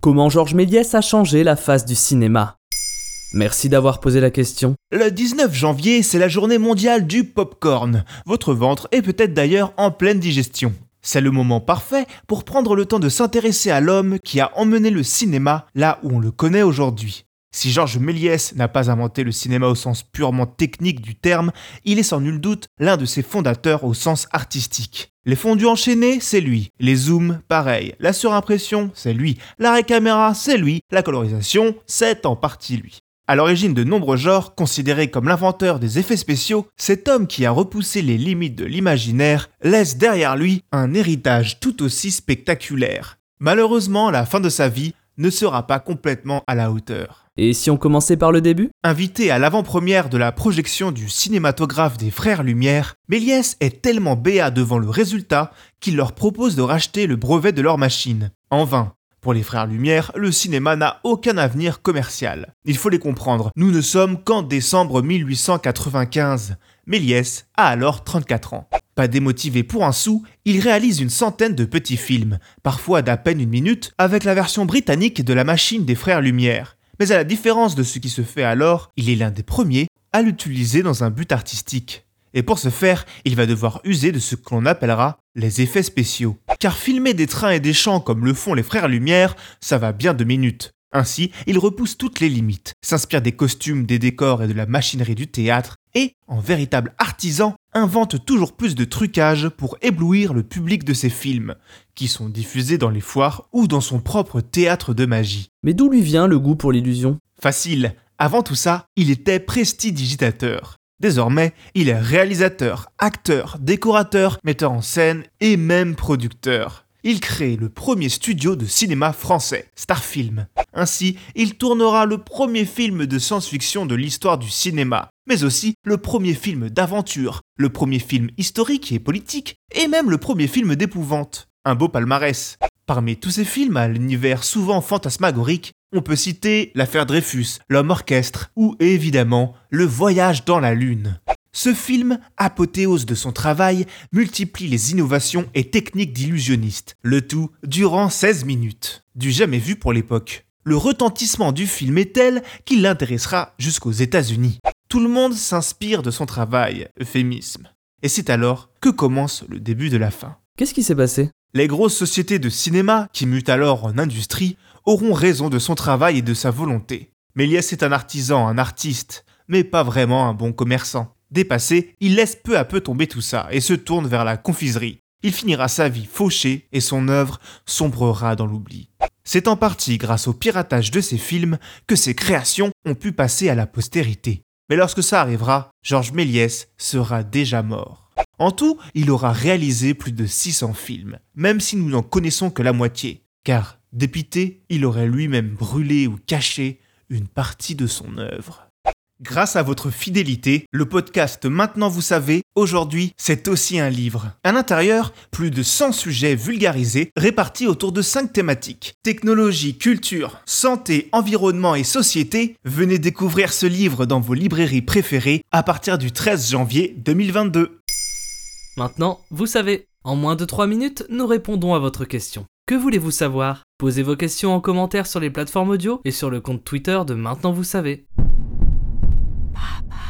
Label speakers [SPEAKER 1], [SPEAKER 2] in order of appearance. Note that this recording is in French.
[SPEAKER 1] Comment Georges Méliès a changé la face du cinéma Merci d'avoir posé la question.
[SPEAKER 2] Le 19 janvier, c'est la journée mondiale du popcorn. Votre ventre est peut-être d'ailleurs en pleine digestion. C'est le moment parfait pour prendre le temps de s'intéresser à l'homme qui a emmené le cinéma là où on le connaît aujourd'hui. Si Georges Méliès n'a pas inventé le cinéma au sens purement technique du terme, il est sans nul doute l'un de ses fondateurs au sens artistique. Les fondus enchaînés, c'est lui. Les zooms, pareil. La surimpression, c'est lui. L'arrêt caméra, c'est lui. La colorisation, c'est en partie lui. À l'origine de nombreux genres, considéré comme l'inventeur des effets spéciaux, cet homme qui a repoussé les limites de l'imaginaire laisse derrière lui un héritage tout aussi spectaculaire. Malheureusement, la fin de sa vie ne sera pas complètement à la hauteur.
[SPEAKER 1] Et si on commençait par le début?
[SPEAKER 2] Invité à l'avant-première de la projection du cinématographe des Frères Lumière, Méliès est tellement béat devant le résultat qu'il leur propose de racheter le brevet de leur machine. En vain. Pour les Frères Lumière, le cinéma n'a aucun avenir commercial. Il faut les comprendre, nous ne sommes qu'en décembre 1895. Méliès a alors 34 ans. Pas démotivé pour un sou, il réalise une centaine de petits films, parfois d'à peine une minute, avec la version britannique de la machine des Frères Lumière. Mais à la différence de ce qui se fait alors, il est l'un des premiers à l'utiliser dans un but artistique. Et pour ce faire, il va devoir user de ce que l'on appellera les effets spéciaux. Car filmer des trains et des champs comme le font les frères Lumière, ça va bien deux minutes. Ainsi, il repousse toutes les limites, s'inspire des costumes, des décors et de la machinerie du théâtre, et, en véritable artisan, invente toujours plus de trucages pour éblouir le public de ses films, qui sont diffusés dans les foires ou dans son propre théâtre de magie.
[SPEAKER 1] Mais d'où lui vient le goût pour l'illusion?
[SPEAKER 2] Facile, avant tout ça, il était prestidigitateur. Désormais, il est réalisateur, acteur, décorateur, metteur en scène et même producteur il crée le premier studio de cinéma français, Starfilm. Ainsi, il tournera le premier film de science-fiction de l'histoire du cinéma, mais aussi le premier film d'aventure, le premier film historique et politique, et même le premier film d'épouvante. Un beau palmarès. Parmi tous ces films à l'univers souvent fantasmagorique, on peut citer L'affaire Dreyfus, L'homme orchestre ou évidemment Le voyage dans la lune. Ce film, apothéose de son travail, multiplie les innovations et techniques d'illusionniste, le tout durant 16 minutes. Du jamais vu pour l'époque. Le retentissement du film est tel qu'il l'intéressera jusqu'aux États-Unis. Tout le monde s'inspire de son travail, euphémisme. Et c'est alors que commence le début de la fin.
[SPEAKER 1] Qu'est-ce qui s'est passé?
[SPEAKER 2] Les grosses sociétés de cinéma, qui mutent alors en industrie, auront raison de son travail et de sa volonté. Méliès est un artisan, un artiste, mais pas vraiment un bon commerçant. Dépassé, il laisse peu à peu tomber tout ça et se tourne vers la confiserie. Il finira sa vie fauché et son œuvre sombrera dans l'oubli. C'est en partie grâce au piratage de ses films que ses créations ont pu passer à la postérité. Mais lorsque ça arrivera, Georges Méliès sera déjà mort. En tout, il aura réalisé plus de 600 films, même si nous n'en connaissons que la moitié, car, dépité, il aurait lui-même brûlé ou caché une partie de son œuvre. Grâce à votre fidélité, le podcast Maintenant vous savez, aujourd'hui, c'est aussi un livre. À l'intérieur, plus de 100 sujets vulgarisés répartis autour de 5 thématiques. Technologie, culture, santé, environnement et société. Venez découvrir ce livre dans vos librairies préférées à partir du 13 janvier 2022.
[SPEAKER 1] Maintenant, vous savez, en moins de 3 minutes, nous répondons à votre question. Que voulez-vous savoir? Posez vos questions en commentaire sur les plateformes audio et sur le compte Twitter de Maintenant vous savez. Papa.